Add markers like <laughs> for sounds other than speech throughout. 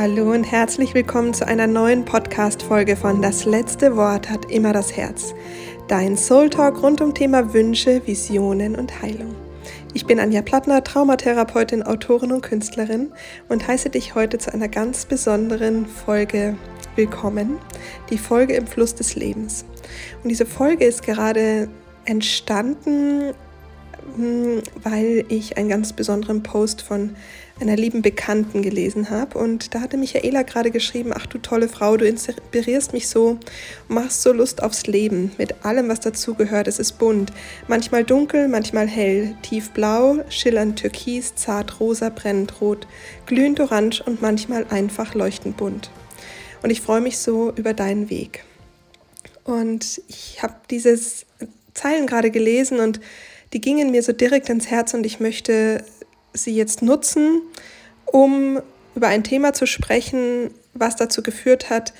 Hallo und herzlich willkommen zu einer neuen Podcast-Folge von Das letzte Wort hat immer das Herz. Dein Soul Talk rund um Thema Wünsche, Visionen und Heilung. Ich bin Anja Plattner, Traumatherapeutin, Autorin und Künstlerin und heiße dich heute zu einer ganz besonderen Folge willkommen. Die Folge im Fluss des Lebens. Und diese Folge ist gerade entstanden, hm, weil ich einen ganz besonderen Post von einer lieben Bekannten gelesen habe. Und da hatte Michaela gerade geschrieben, ach du tolle Frau, du inspirierst mich so, machst so Lust aufs Leben mit allem, was dazugehört. Es ist bunt, manchmal dunkel, manchmal hell, tiefblau, schillernd türkis, zart rosa, brennend rot, glühend orange und manchmal einfach leuchtend bunt. Und ich freue mich so über deinen Weg. Und ich habe dieses Zeilen gerade gelesen und die gingen mir so direkt ins Herz und ich möchte sie jetzt nutzen, um über ein Thema zu sprechen, was dazu geführt hat,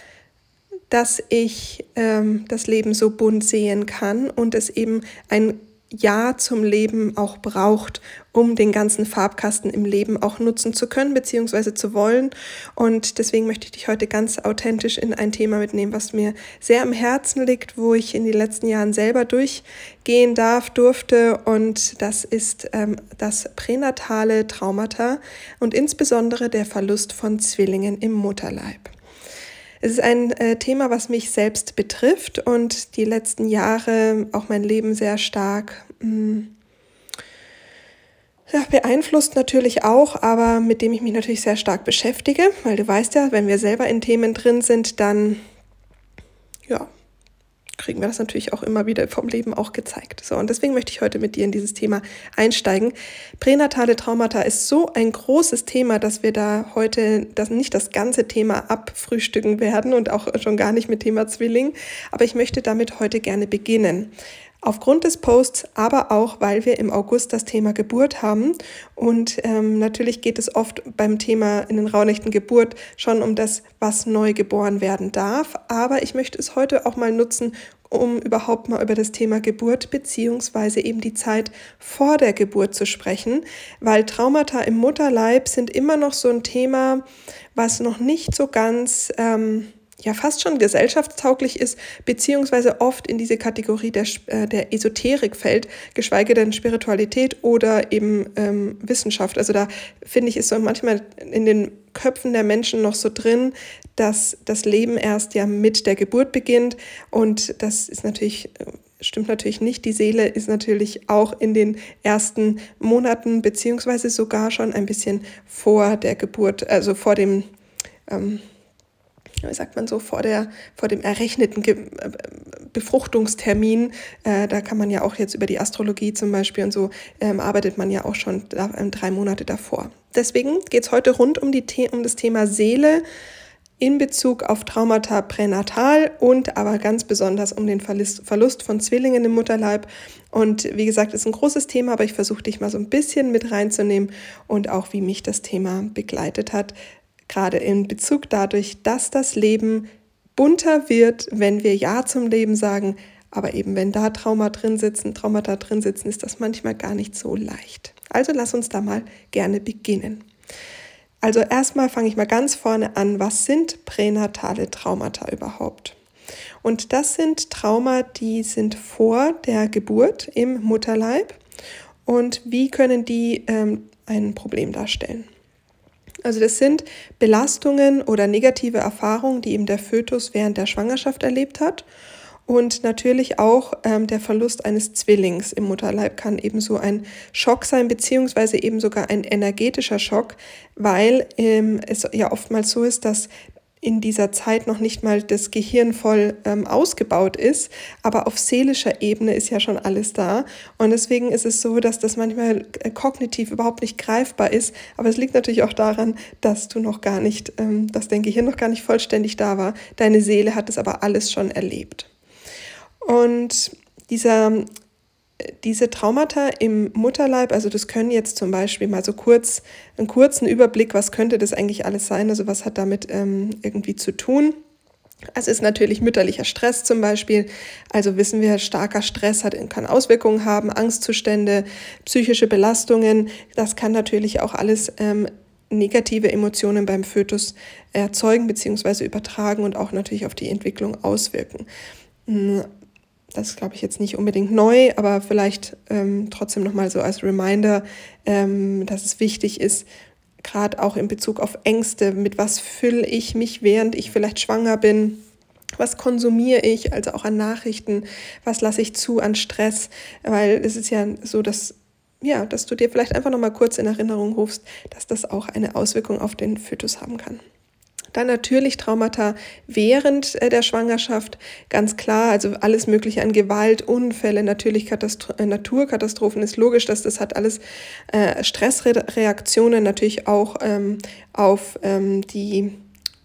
dass ich ähm, das Leben so bunt sehen kann und es eben ein ja zum Leben auch braucht, um den ganzen Farbkasten im Leben auch nutzen zu können bzw. zu wollen. Und deswegen möchte ich dich heute ganz authentisch in ein Thema mitnehmen, was mir sehr am Herzen liegt, wo ich in den letzten Jahren selber durchgehen darf, durfte. Und das ist ähm, das pränatale Traumata und insbesondere der Verlust von Zwillingen im Mutterleib. Es ist ein äh, Thema, was mich selbst betrifft und die letzten Jahre auch mein Leben sehr stark mh, mm, ja, beeinflusst natürlich auch, aber mit dem ich mich natürlich sehr stark beschäftige, weil du weißt ja, wenn wir selber in Themen drin sind, dann kriegen wir das natürlich auch immer wieder vom Leben auch gezeigt. So, und deswegen möchte ich heute mit dir in dieses Thema einsteigen. Pränatale Traumata ist so ein großes Thema, dass wir da heute das, nicht das ganze Thema abfrühstücken werden und auch schon gar nicht mit Thema Zwilling. Aber ich möchte damit heute gerne beginnen. Aufgrund des Posts, aber auch, weil wir im August das Thema Geburt haben. Und ähm, natürlich geht es oft beim Thema in den Rauhnächten Geburt schon um das, was neu geboren werden darf. Aber ich möchte es heute auch mal nutzen, um überhaupt mal über das Thema Geburt beziehungsweise eben die Zeit vor der Geburt zu sprechen, weil Traumata im Mutterleib sind immer noch so ein Thema, was noch nicht so ganz... Ähm, ja fast schon gesellschaftstauglich ist, beziehungsweise oft in diese Kategorie der, äh, der Esoterik fällt, geschweige denn Spiritualität oder eben ähm, Wissenschaft. Also da finde ich, ist so manchmal in den Köpfen der Menschen noch so drin, dass das Leben erst ja mit der Geburt beginnt und das ist natürlich äh, stimmt natürlich nicht. Die Seele ist natürlich auch in den ersten Monaten beziehungsweise sogar schon ein bisschen vor der Geburt, also vor dem ähm, wie sagt man so, vor, der, vor dem errechneten Ge äh, Befruchtungstermin. Äh, da kann man ja auch jetzt über die Astrologie zum Beispiel und so ähm, arbeitet man ja auch schon da, ähm, drei Monate davor. Deswegen geht es heute rund um, die um das Thema Seele in Bezug auf Traumata pränatal und aber ganz besonders um den Verlust, Verlust von Zwillingen im Mutterleib. Und wie gesagt, ist ein großes Thema, aber ich versuche dich mal so ein bisschen mit reinzunehmen und auch wie mich das Thema begleitet hat, gerade in Bezug dadurch, dass das Leben bunter wird, wenn wir Ja zum Leben sagen, aber eben wenn da Trauma drin sitzen, Traumata drin sitzen, ist das manchmal gar nicht so leicht. Also lass uns da mal gerne beginnen. Also erstmal fange ich mal ganz vorne an, was sind pränatale Traumata überhaupt? Und das sind Trauma, die sind vor der Geburt im Mutterleib. Und wie können die ähm, ein Problem darstellen? Also das sind Belastungen oder negative Erfahrungen, die eben der Fötus während der Schwangerschaft erlebt hat. Und natürlich auch ähm, der Verlust eines Zwillings im Mutterleib kann ebenso ein Schock sein, beziehungsweise eben sogar ein energetischer Schock, weil ähm, es ja oftmals so ist, dass in dieser Zeit noch nicht mal das Gehirn voll ähm, ausgebaut ist, aber auf seelischer Ebene ist ja schon alles da. Und deswegen ist es so, dass das manchmal äh, kognitiv überhaupt nicht greifbar ist. Aber es liegt natürlich auch daran, dass du noch gar nicht, ähm, dass dein Gehirn noch gar nicht vollständig da war. Deine Seele hat es aber alles schon erlebt. Und dieser diese Traumata im Mutterleib, also das können jetzt zum Beispiel mal so kurz, einen kurzen Überblick, was könnte das eigentlich alles sein, also was hat damit ähm, irgendwie zu tun. Es ist natürlich mütterlicher Stress zum Beispiel. Also wissen wir, starker Stress hat, kann Auswirkungen haben, Angstzustände, psychische Belastungen. Das kann natürlich auch alles ähm, negative Emotionen beim Fötus erzeugen bzw. übertragen und auch natürlich auf die Entwicklung auswirken. Das ist, glaube ich, jetzt nicht unbedingt neu, aber vielleicht ähm, trotzdem nochmal so als Reminder, ähm, dass es wichtig ist, gerade auch in Bezug auf Ängste, mit was fülle ich mich, während ich vielleicht schwanger bin, was konsumiere ich, also auch an Nachrichten, was lasse ich zu an Stress, weil es ist ja so, dass ja, dass du dir vielleicht einfach noch mal kurz in Erinnerung rufst, dass das auch eine Auswirkung auf den Fötus haben kann. Dann natürlich Traumata während äh, der Schwangerschaft, ganz klar, also alles Mögliche an Gewalt, Unfälle, natürlich Katastro äh, Naturkatastrophen, ist logisch, dass das hat alles äh, Stressreaktionen natürlich auch ähm, auf, ähm, die,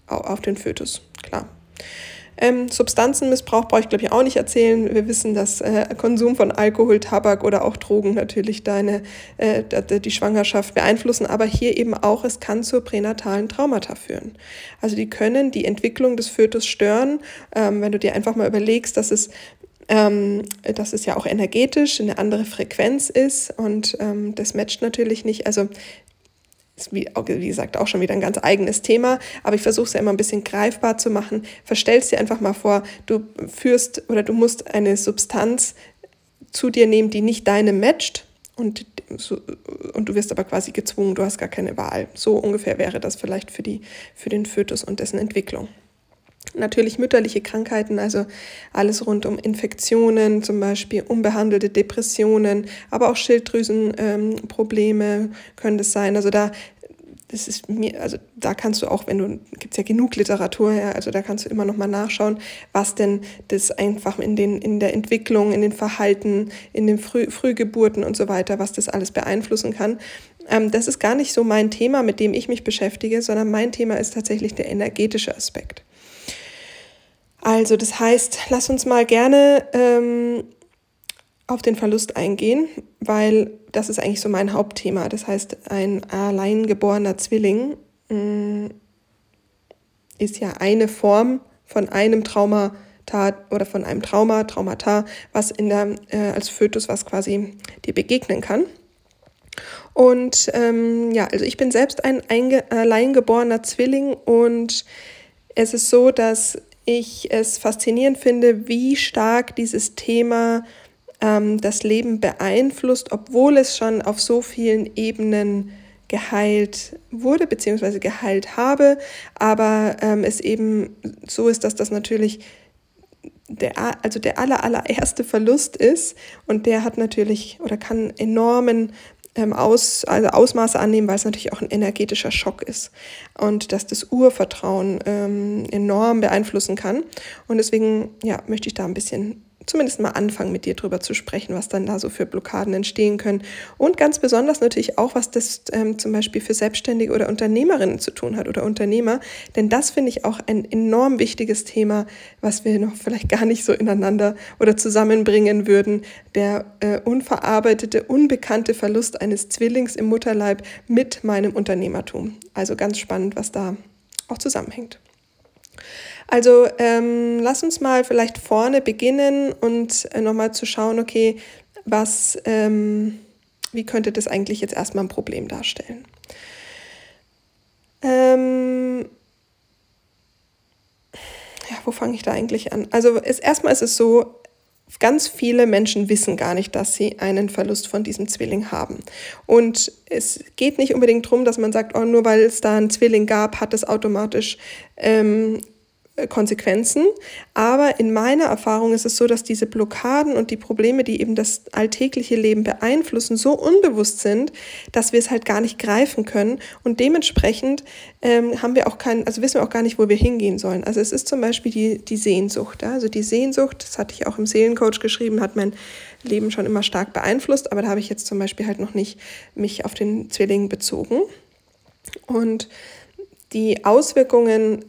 auf den Fötus, klar. Ähm, Substanzenmissbrauch brauche ich, glaube ich, auch nicht erzählen. Wir wissen, dass äh, Konsum von Alkohol, Tabak oder auch Drogen natürlich deine, äh, die Schwangerschaft beeinflussen, aber hier eben auch, es kann zu pränatalen Traumata führen. Also die können die Entwicklung des Fötus stören, ähm, wenn du dir einfach mal überlegst, dass es ähm, dass es ja auch energetisch eine andere Frequenz ist und ähm, das matcht natürlich nicht. Also ist wie, wie gesagt auch schon wieder ein ganz eigenes Thema, aber ich versuche es ja immer ein bisschen greifbar zu machen. Verstellst dir einfach mal vor, du führst oder du musst eine Substanz zu dir nehmen, die nicht deine matcht und, und du wirst aber quasi gezwungen, du hast gar keine Wahl. So ungefähr wäre das vielleicht für, die, für den Fötus und dessen Entwicklung. Natürlich mütterliche Krankheiten, also alles rund um Infektionen, zum Beispiel unbehandelte Depressionen, aber auch Schilddrüsenprobleme ähm, können das sein. Also da das ist mir, also da kannst du auch, wenn du, gibt es ja genug Literatur, ja, also da kannst du immer noch mal nachschauen, was denn das einfach in, den, in der Entwicklung, in den Verhalten, in den Früh, Frühgeburten und so weiter, was das alles beeinflussen kann. Ähm, das ist gar nicht so mein Thema, mit dem ich mich beschäftige, sondern mein Thema ist tatsächlich der energetische Aspekt. Also das heißt, lass uns mal gerne ähm, auf den Verlust eingehen, weil das ist eigentlich so mein Hauptthema. Das heißt, ein allein geborener Zwilling mh, mm, ist ja eine Form von einem Trauma oder von einem Trauma, Traumata, was in der, äh, als Fötus, was quasi dir begegnen kann. Und ähm, ja, also ich bin selbst ein allein geborener Zwilling und es ist so, dass ich es faszinierend finde, wie stark dieses Thema ähm, das Leben beeinflusst, obwohl es schon auf so vielen Ebenen geheilt wurde bzw. geheilt habe, aber ähm, es eben so ist, dass das natürlich der, also der aller, allererste Verlust ist und der hat natürlich oder kann enormen ähm, aus, also Ausmaße annehmen, weil es natürlich auch ein energetischer Schock ist und dass das Urvertrauen ähm, enorm beeinflussen kann. Und deswegen ja, möchte ich da ein bisschen zumindest mal anfangen, mit dir drüber zu sprechen, was dann da so für Blockaden entstehen können. Und ganz besonders natürlich auch, was das ähm, zum Beispiel für Selbstständige oder Unternehmerinnen zu tun hat oder Unternehmer. Denn das finde ich auch ein enorm wichtiges Thema, was wir noch vielleicht gar nicht so ineinander oder zusammenbringen würden. Der äh, unverarbeitete, unbekannte Verlust eines Zwillings im Mutterleib mit meinem Unternehmertum. Also ganz spannend, was da auch zusammenhängt. Also ähm, lass uns mal vielleicht vorne beginnen und äh, nochmal zu schauen, okay, was, ähm, wie könnte das eigentlich jetzt erstmal ein Problem darstellen? Ähm, ja, wo fange ich da eigentlich an? Also ist, erstmal ist es so, Ganz viele Menschen wissen gar nicht, dass sie einen Verlust von diesem Zwilling haben. Und es geht nicht unbedingt darum, dass man sagt, oh, nur weil es da einen Zwilling gab, hat es automatisch ähm, Konsequenzen. Aber in meiner Erfahrung ist es so, dass diese Blockaden und die Probleme, die eben das alltägliche Leben beeinflussen, so unbewusst sind, dass wir es halt gar nicht greifen können. Und dementsprechend ähm, haben wir auch keinen, also wissen wir auch gar nicht, wo wir hingehen sollen. Also es ist zum Beispiel die, die Sehnsucht. Ja? Also die Sehnsucht, das hatte ich auch im Seelencoach geschrieben, hat mein Leben schon immer stark beeinflusst, aber da habe ich jetzt zum Beispiel halt noch nicht mich auf den Zwilling bezogen. Und die Auswirkungen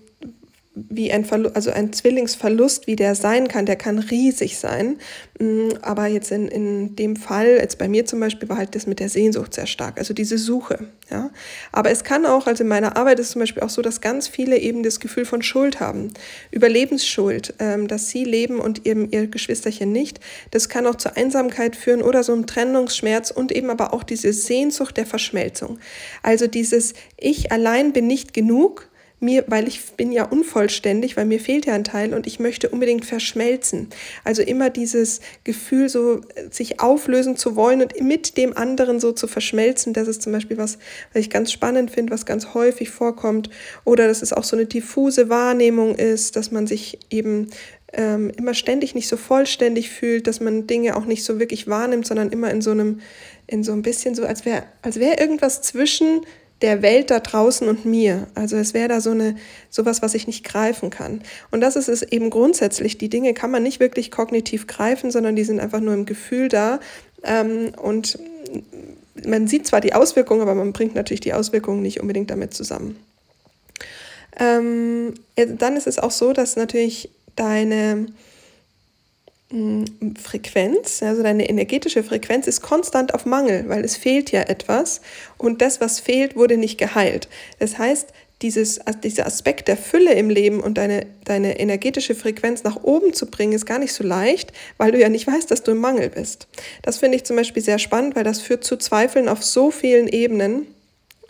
wie ein Verlust, also ein Zwillingsverlust, wie der sein kann, der kann riesig sein. Mm, aber jetzt in, in dem Fall, jetzt bei mir zum Beispiel, war halt das mit der Sehnsucht sehr stark, also diese Suche. Ja. Aber es kann auch, also in meiner Arbeit ist zum Beispiel auch so, dass ganz viele eben das Gefühl von Schuld haben, Überlebensschuld, ähm, dass sie leben und eben ihr Geschwisterchen nicht. Das kann auch zur Einsamkeit führen oder so einem Trennungsschmerz und eben aber auch diese Sehnsucht der Verschmelzung. Also dieses Ich allein bin nicht genug, mir, weil ich bin ja unvollständig, weil mir fehlt ja ein Teil und ich möchte unbedingt verschmelzen. Also immer dieses Gefühl, so äh, sich auflösen zu wollen und mit dem anderen so zu verschmelzen, das ist zum Beispiel was, was ich ganz spannend finde, was ganz häufig vorkommt. Oder dass es auch so eine diffuse Wahrnehmung ist, dass man sich eben ähm, immer ständig nicht so vollständig fühlt, dass man Dinge auch nicht so wirklich wahrnimmt, sondern immer in so einem, in so ein bisschen so, als wäre als wär irgendwas zwischen der Welt da draußen und mir. Also es wäre da so eine sowas, was ich nicht greifen kann. Und das ist es eben grundsätzlich. Die Dinge kann man nicht wirklich kognitiv greifen, sondern die sind einfach nur im Gefühl da. Ähm, und man sieht zwar die Auswirkungen, aber man bringt natürlich die Auswirkungen nicht unbedingt damit zusammen. Ähm, dann ist es auch so, dass natürlich deine Frequenz, also deine energetische Frequenz ist konstant auf Mangel, weil es fehlt ja etwas und das, was fehlt, wurde nicht geheilt. Das heißt, dieses, dieser Aspekt der Fülle im Leben und deine, deine energetische Frequenz nach oben zu bringen, ist gar nicht so leicht, weil du ja nicht weißt, dass du im Mangel bist. Das finde ich zum Beispiel sehr spannend, weil das führt zu Zweifeln auf so vielen Ebenen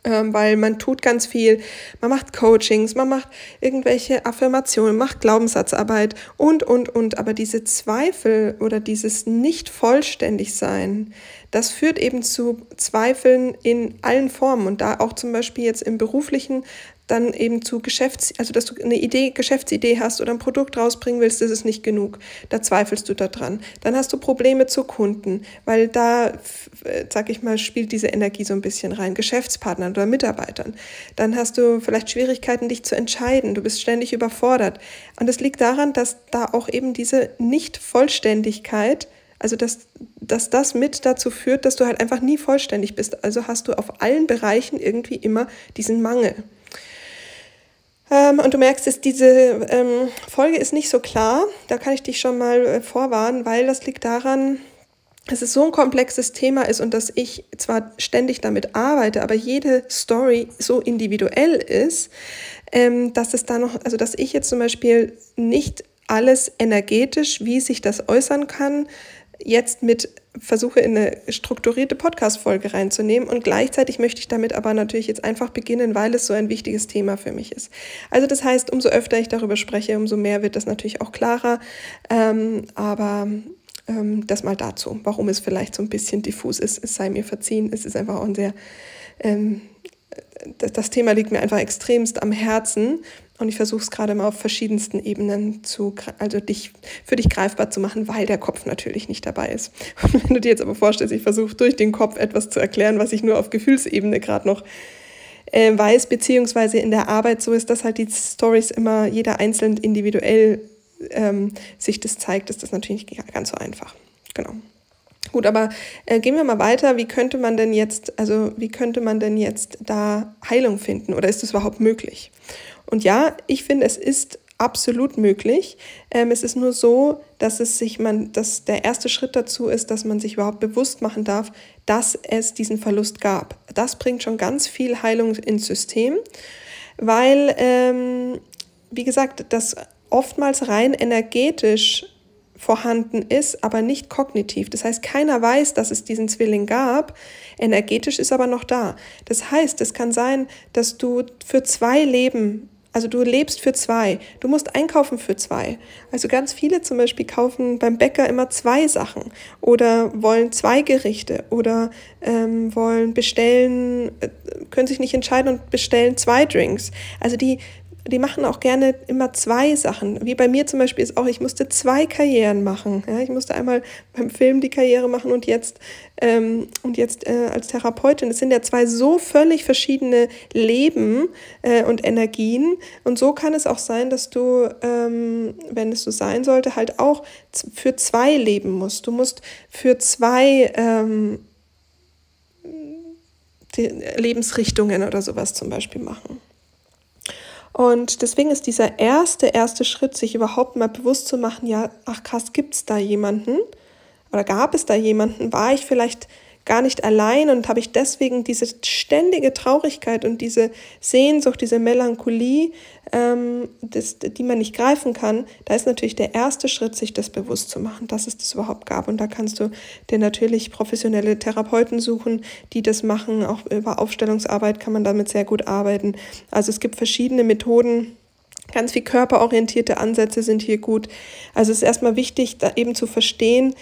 weil man tut ganz viel. Man macht Coachings, man macht irgendwelche Affirmationen, macht Glaubenssatzarbeit und, und, und. Aber diese Zweifel oder dieses nicht vollständig sein, das führt eben zu Zweifeln in allen Formen und da auch zum Beispiel jetzt im beruflichen dann eben zu Geschäfts-, also dass du eine Idee, Geschäftsidee hast oder ein Produkt rausbringen willst, das ist nicht genug. Da zweifelst du daran. Dann hast du Probleme zu Kunden, weil da, sag ich mal, spielt diese Energie so ein bisschen rein. Geschäftspartnern oder Mitarbeitern. Dann hast du vielleicht Schwierigkeiten, dich zu entscheiden. Du bist ständig überfordert. Und es liegt daran, dass da auch eben diese Nicht-Vollständigkeit also, dass, dass das mit dazu führt, dass du halt einfach nie vollständig bist. Also hast du auf allen Bereichen irgendwie immer diesen Mangel. Ähm, und du merkst, dass diese ähm, Folge ist nicht so klar. Da kann ich dich schon mal äh, vorwarnen, weil das liegt daran, dass es so ein komplexes Thema ist und dass ich zwar ständig damit arbeite, aber jede Story so individuell ist, ähm, dass es da noch, also dass ich jetzt zum Beispiel nicht alles energetisch, wie sich das äußern kann, jetzt mit versuche in eine strukturierte Podcast-Folge reinzunehmen. Und gleichzeitig möchte ich damit aber natürlich jetzt einfach beginnen, weil es so ein wichtiges Thema für mich ist. Also das heißt, umso öfter ich darüber spreche, umso mehr wird das natürlich auch klarer, ähm, aber ähm, das mal dazu, warum es vielleicht so ein bisschen diffus ist, es sei mir verziehen, es ist einfach auch ein sehr ähm, das, Thema liegt mir einfach extremst am Herzen und ich versuche es gerade mal auf verschiedensten Ebenen zu, also dich, für dich greifbar zu machen, weil der Kopf natürlich nicht dabei ist. Und <laughs> wenn du dir jetzt aber vorstellst, ich versuche durch den Kopf etwas zu erklären, was ich nur auf Gefühlsebene gerade noch äh, weiß, beziehungsweise in der Arbeit so ist, dass halt die Stories immer jeder einzeln individuell ähm, sich das zeigt, ist das natürlich nicht ganz so einfach. Genau. Gut, aber äh, gehen wir mal weiter. Wie könnte man denn jetzt, also wie könnte man denn jetzt da Heilung finden oder ist das überhaupt möglich? Und ja, ich finde, es ist absolut möglich. Ähm, es ist nur so, dass es sich man, dass der erste Schritt dazu ist, dass man sich überhaupt bewusst machen darf, dass es diesen Verlust gab. Das bringt schon ganz viel Heilung ins System, weil, ähm, wie gesagt, das oftmals rein energetisch vorhanden ist, aber nicht kognitiv. Das heißt, keiner weiß, dass es diesen Zwilling gab. Energetisch ist aber noch da. Das heißt, es kann sein, dass du für zwei Leben also du lebst für zwei. Du musst einkaufen für zwei. Also ganz viele zum Beispiel kaufen beim Bäcker immer zwei Sachen oder wollen zwei Gerichte oder ähm, wollen bestellen, äh, können sich nicht entscheiden und bestellen zwei Drinks. Also die die machen auch gerne immer zwei Sachen. Wie bei mir zum Beispiel ist auch, ich musste zwei Karrieren machen. Ja, ich musste einmal beim Film die Karriere machen und jetzt, ähm, und jetzt äh, als Therapeutin. Es sind ja zwei so völlig verschiedene Leben äh, und Energien. Und so kann es auch sein, dass du, ähm, wenn es so sein sollte, halt auch für zwei leben musst. Du musst für zwei ähm, Lebensrichtungen oder sowas zum Beispiel machen. Und deswegen ist dieser erste, erste Schritt, sich überhaupt mal bewusst zu machen, ja, ach krass, gibt es da jemanden? Oder gab es da jemanden? War ich vielleicht gar nicht allein und habe ich deswegen diese ständige Traurigkeit und diese Sehnsucht, diese Melancholie, ähm, das, die man nicht greifen kann, da ist natürlich der erste Schritt, sich das bewusst zu machen, dass es das überhaupt gab. Und da kannst du dir natürlich professionelle Therapeuten suchen, die das machen. Auch über Aufstellungsarbeit kann man damit sehr gut arbeiten. Also es gibt verschiedene Methoden. Ganz viel körperorientierte Ansätze sind hier gut. Also es ist erstmal wichtig, da eben zu verstehen,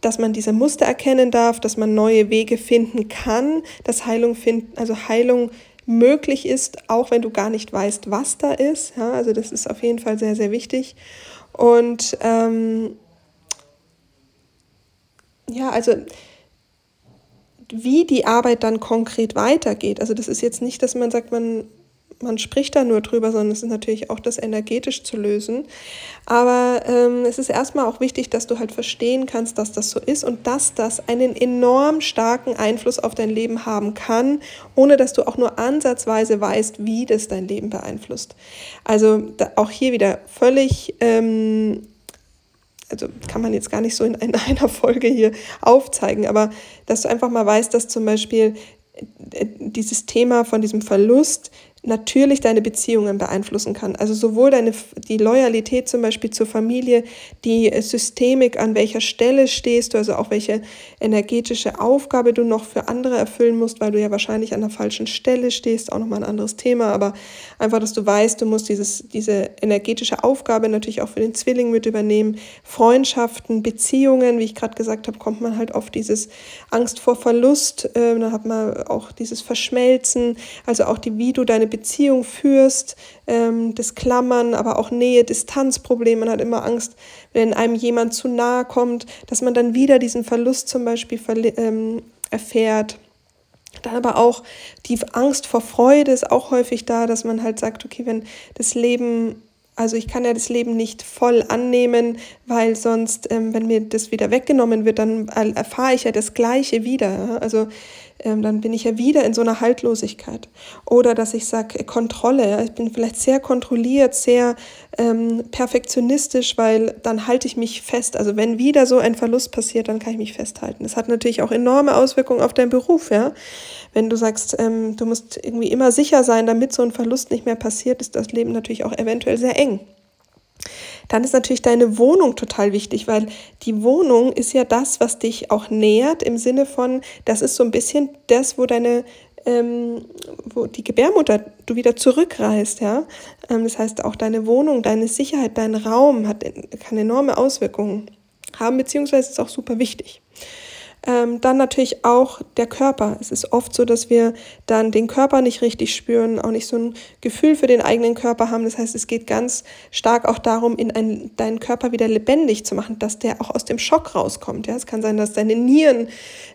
dass man diese Muster erkennen darf, dass man neue Wege finden kann, dass Heilung finden, also Heilung möglich ist, auch wenn du gar nicht weißt, was da ist. Ja, also das ist auf jeden Fall sehr, sehr wichtig. Und ähm, ja, also wie die Arbeit dann konkret weitergeht. Also das ist jetzt nicht, dass man sagt, man man spricht da nur drüber, sondern es ist natürlich auch das energetisch zu lösen. Aber ähm, es ist erstmal auch wichtig, dass du halt verstehen kannst, dass das so ist und dass das einen enorm starken Einfluss auf dein Leben haben kann, ohne dass du auch nur ansatzweise weißt, wie das dein Leben beeinflusst. Also auch hier wieder völlig. Ähm, also kann man jetzt gar nicht so <laughs> in einer Folge hier aufzeigen, aber dass du einfach mal weißt, dass zum Beispiel äh, dieses Thema von diesem Verlust natürlich deine Beziehungen beeinflussen kann. Also sowohl deine, die Loyalität zum Beispiel zur Familie, die Systemik, an welcher Stelle stehst du, also auch welche energetische Aufgabe du noch für andere erfüllen musst, weil du ja wahrscheinlich an der falschen Stelle stehst, auch nochmal ein anderes Thema, aber einfach, dass du weißt, du musst dieses, diese energetische Aufgabe natürlich auch für den Zwilling mit übernehmen. Freundschaften, Beziehungen, wie ich gerade gesagt habe, kommt man halt auf dieses Angst vor Verlust, äh, dann hat man auch dieses Verschmelzen, also auch die, wie du deine Beziehung führst, ähm, das Klammern, aber auch Nähe, Distanzprobleme. Man hat immer Angst, wenn einem jemand zu nahe kommt, dass man dann wieder diesen Verlust zum Beispiel ähm, erfährt. Dann aber auch die Angst vor Freude ist auch häufig da, dass man halt sagt, okay, wenn das Leben also ich kann ja das Leben nicht voll annehmen, weil sonst, ähm, wenn mir das wieder weggenommen wird, dann erfahre ich ja das Gleiche wieder. Also ähm, dann bin ich ja wieder in so einer Haltlosigkeit. Oder dass ich sage, Kontrolle, ich bin vielleicht sehr kontrolliert, sehr ähm, perfektionistisch, weil dann halte ich mich fest. Also wenn wieder so ein Verlust passiert, dann kann ich mich festhalten. Das hat natürlich auch enorme Auswirkungen auf deinen Beruf, ja. Wenn du sagst, ähm, du musst irgendwie immer sicher sein, damit so ein Verlust nicht mehr passiert, ist das Leben natürlich auch eventuell sehr eng dann ist natürlich deine Wohnung total wichtig, weil die Wohnung ist ja das, was dich auch nährt im Sinne von, das ist so ein bisschen das, wo deine ähm, wo die Gebärmutter du wieder zurückreist, ja. Ähm, das heißt, auch deine Wohnung, deine Sicherheit, dein Raum hat, kann enorme Auswirkungen haben, beziehungsweise ist auch super wichtig. Ähm, dann natürlich auch der Körper. Es ist oft so, dass wir dann den Körper nicht richtig spüren, auch nicht so ein Gefühl für den eigenen Körper haben. Das heißt, es geht ganz stark auch darum, in ein, deinen Körper wieder lebendig zu machen, dass der auch aus dem Schock rauskommt. Ja? Es kann sein, dass deine Nieren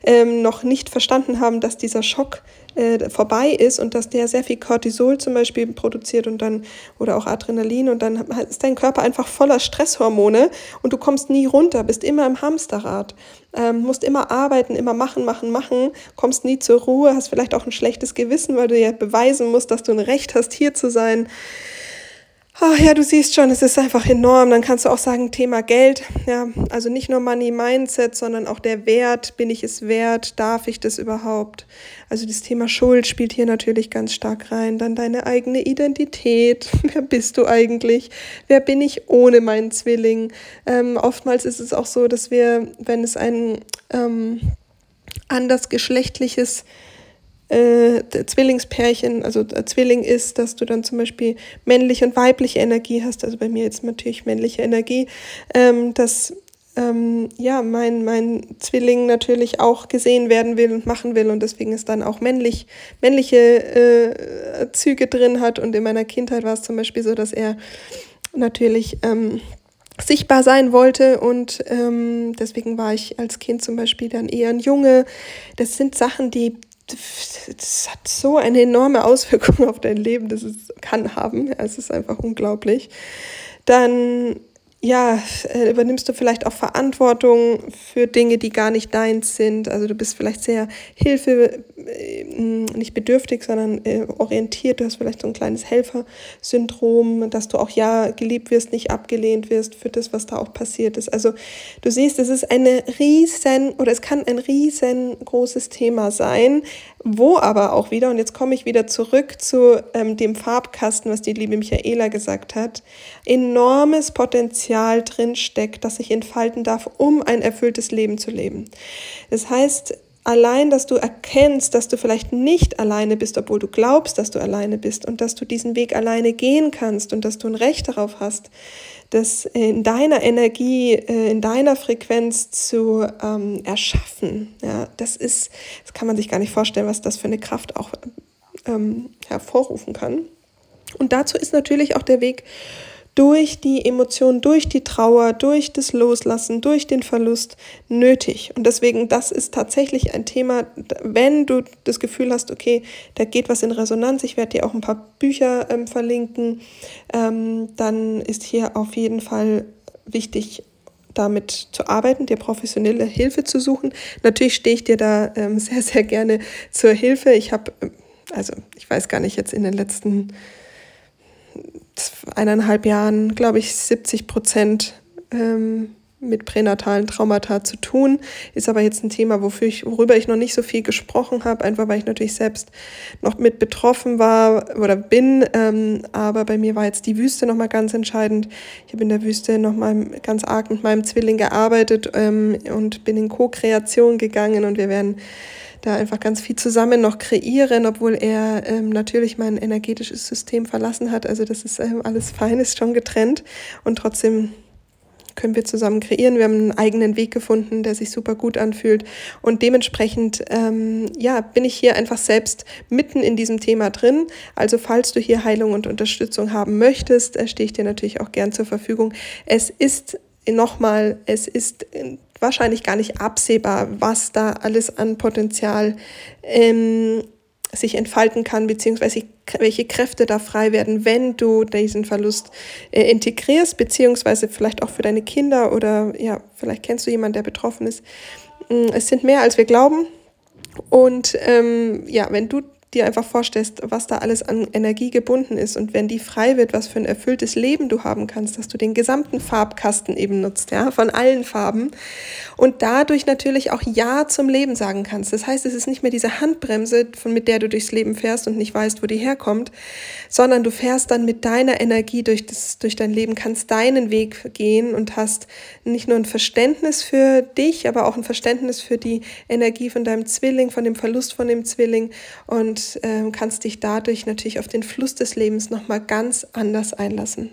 ähm, noch nicht verstanden haben, dass dieser Schock äh, vorbei ist und dass der sehr viel Cortisol zum Beispiel produziert und dann oder auch Adrenalin und dann ist dein Körper einfach voller Stresshormone und du kommst nie runter, bist immer im Hamsterrad, ähm, musst immer arbeiten, immer machen, machen, machen, kommst nie zur Ruhe, hast vielleicht auch ein schlechtes Gewissen, weil du ja beweisen musst, dass du ein Recht hast, hier zu sein. Ach ja, du siehst schon, es ist einfach enorm. Dann kannst du auch sagen, Thema Geld. Ja, also nicht nur Money Mindset, sondern auch der Wert. Bin ich es wert? Darf ich das überhaupt? Also das Thema Schuld spielt hier natürlich ganz stark rein. Dann deine eigene Identität. <laughs> Wer bist du eigentlich? Wer bin ich ohne meinen Zwilling? Ähm, oftmals ist es auch so, dass wir, wenn es ein ähm, andersgeschlechtliches äh, Zwillingspärchen, also äh, Zwilling ist, dass du dann zum Beispiel männliche und weibliche Energie hast, also bei mir jetzt natürlich männliche Energie, ähm, dass ähm, ja, mein, mein Zwilling natürlich auch gesehen werden will und machen will und deswegen ist dann auch männlich, männliche äh, Züge drin hat und in meiner Kindheit war es zum Beispiel so, dass er natürlich ähm, sichtbar sein wollte und ähm, deswegen war ich als Kind zum Beispiel dann eher ein Junge. Das sind Sachen, die das hat so eine enorme Auswirkung auf dein Leben, das es kann haben. Es ist einfach unglaublich. Dann ja, äh, übernimmst du vielleicht auch Verantwortung für Dinge, die gar nicht deins sind. Also du bist vielleicht sehr Hilfe, äh, nicht bedürftig, sondern äh, orientiert. Du hast vielleicht so ein kleines Helfersyndrom, dass du auch ja geliebt wirst, nicht abgelehnt wirst für das, was da auch passiert ist. Also du siehst, es ist eine riesen oder es kann ein riesengroßes Thema sein, wo aber auch wieder, und jetzt komme ich wieder zurück zu ähm, dem Farbkasten, was die liebe Michaela gesagt hat, enormes Potenzial drin steckt, das sich entfalten darf, um ein erfülltes Leben zu leben. Das heißt, allein, dass du erkennst, dass du vielleicht nicht alleine bist, obwohl du glaubst, dass du alleine bist und dass du diesen Weg alleine gehen kannst und dass du ein Recht darauf hast, das in deiner Energie, äh, in deiner Frequenz zu ähm, erschaffen. Ja, das ist, das kann man sich gar nicht vorstellen, was das für eine Kraft auch ähm, hervorrufen kann. Und dazu ist natürlich auch der Weg durch die Emotionen, durch die Trauer, durch das Loslassen, durch den Verlust nötig. Und deswegen, das ist tatsächlich ein Thema, wenn du das Gefühl hast, okay, da geht was in Resonanz, ich werde dir auch ein paar Bücher ähm, verlinken, ähm, dann ist hier auf jeden Fall wichtig, damit zu arbeiten, dir professionelle Hilfe zu suchen. Natürlich stehe ich dir da ähm, <laughs> sehr, sehr gerne zur Hilfe. Ich habe, ähm, also ich weiß gar nicht, jetzt in den letzten eineinhalb Jahren, glaube ich, 70 Prozent ähm, mit pränatalen Traumata zu tun. Ist aber jetzt ein Thema, wofür ich, worüber ich noch nicht so viel gesprochen habe, einfach weil ich natürlich selbst noch mit betroffen war oder bin. Ähm, aber bei mir war jetzt die Wüste nochmal ganz entscheidend. Ich habe in der Wüste nochmal ganz arg mit meinem Zwilling gearbeitet ähm, und bin in Co-Kreation gegangen und wir werden da einfach ganz viel zusammen noch kreieren, obwohl er ähm, natürlich mein energetisches System verlassen hat. Also das ist ähm, alles fein, ist schon getrennt und trotzdem können wir zusammen kreieren. Wir haben einen eigenen Weg gefunden, der sich super gut anfühlt. Und dementsprechend, ähm, ja, bin ich hier einfach selbst mitten in diesem Thema drin. Also falls du hier Heilung und Unterstützung haben möchtest, äh, stehe ich dir natürlich auch gern zur Verfügung. Es ist nochmal, es ist wahrscheinlich gar nicht absehbar, was da alles an Potenzial ähm, sich entfalten kann, beziehungsweise welche Kräfte da frei werden, wenn du diesen Verlust äh, integrierst, beziehungsweise vielleicht auch für deine Kinder oder ja, vielleicht kennst du jemanden, der betroffen ist. Mm, es sind mehr, als wir glauben. Und ähm, ja, wenn du dir einfach vorstellst, was da alles an Energie gebunden ist. Und wenn die frei wird, was für ein erfülltes Leben du haben kannst, dass du den gesamten Farbkasten eben nutzt, ja, von allen Farben. Und dadurch natürlich auch Ja zum Leben sagen kannst. Das heißt, es ist nicht mehr diese Handbremse, von mit der du durchs Leben fährst und nicht weißt, wo die herkommt, sondern du fährst dann mit deiner Energie durch das, durch dein Leben, kannst deinen Weg gehen und hast nicht nur ein Verständnis für dich, aber auch ein Verständnis für die Energie von deinem Zwilling, von dem Verlust von dem Zwilling. Und äh, kannst dich dadurch natürlich auf den Fluss des Lebens nochmal ganz anders einlassen.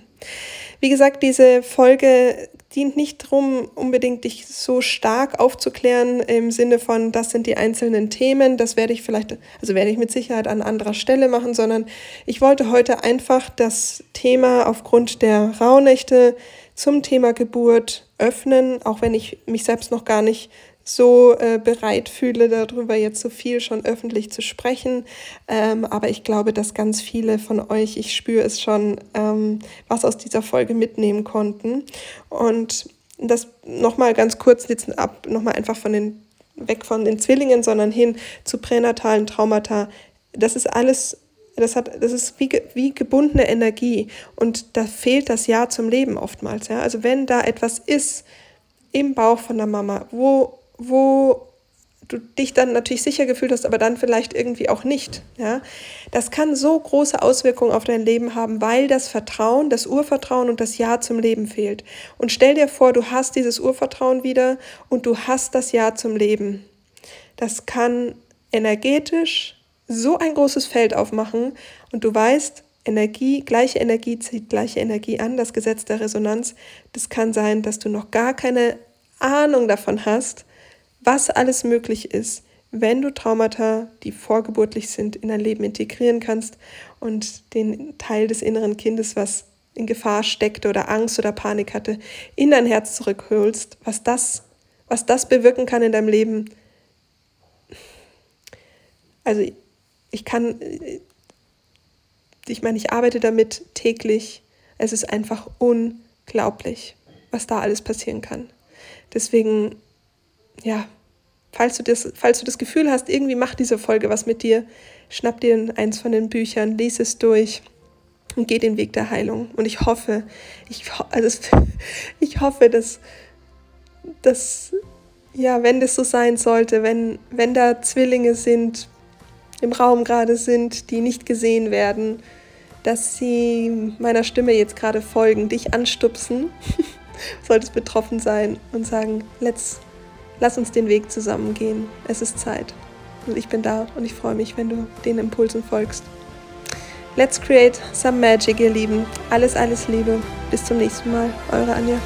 Wie gesagt, diese Folge dient nicht darum, unbedingt dich so stark aufzuklären im Sinne von, das sind die einzelnen Themen, das werde ich vielleicht, also werde ich mit Sicherheit an anderer Stelle machen, sondern ich wollte heute einfach das Thema aufgrund der Rauhnächte zum Thema Geburt öffnen, auch wenn ich mich selbst noch gar nicht so äh, bereit fühle, darüber jetzt so viel schon öffentlich zu sprechen. Ähm, aber ich glaube, dass ganz viele von euch, ich spüre es schon, ähm, was aus dieser Folge mitnehmen konnten. Und das nochmal ganz kurz jetzt ab, nochmal einfach von den, weg von den Zwillingen, sondern hin zu pränatalen Traumata. Das ist alles das, hat, das ist wie, wie gebundene Energie und da fehlt das Ja zum Leben oftmals. Ja? Also wenn da etwas ist im Bauch von der Mama, wo wo du dich dann natürlich sicher gefühlt hast, aber dann vielleicht irgendwie auch nicht. Ja? Das kann so große Auswirkungen auf dein Leben haben, weil das Vertrauen, das Urvertrauen und das Ja zum Leben fehlt. Und stell dir vor, du hast dieses Urvertrauen wieder und du hast das Ja zum Leben. Das kann energetisch so ein großes Feld aufmachen und du weißt, Energie, gleiche Energie zieht gleiche Energie an, das Gesetz der Resonanz. Das kann sein, dass du noch gar keine Ahnung davon hast, was alles möglich ist, wenn du Traumata, die vorgeburtlich sind, in dein Leben integrieren kannst und den Teil des inneren Kindes, was in Gefahr steckt oder Angst oder Panik hatte, in dein Herz zurückholst, was das, was das bewirken kann in deinem Leben. Also ich kann, ich meine, ich arbeite damit täglich. Es ist einfach unglaublich. was da alles passieren kann. Deswegen, ja, falls du das, falls du das Gefühl hast, irgendwie macht diese Folge was mit dir, schnapp dir eins von den Büchern, lies es durch und geh den Weg der Heilung. Und ich hoffe, ich, also <laughs> ich hoffe, dass, dass, ja, wenn das so sein sollte, wenn, wenn da Zwillinge sind, im Raum gerade sind, die nicht gesehen werden, dass sie meiner Stimme jetzt gerade folgen, dich anstupsen, <laughs> solltest betroffen sein und sagen, let's, lass uns den Weg zusammen gehen. Es ist Zeit. Und ich bin da und ich freue mich, wenn du den Impulsen folgst. Let's create some magic, ihr Lieben. Alles, alles Liebe. Bis zum nächsten Mal. Eure Anja.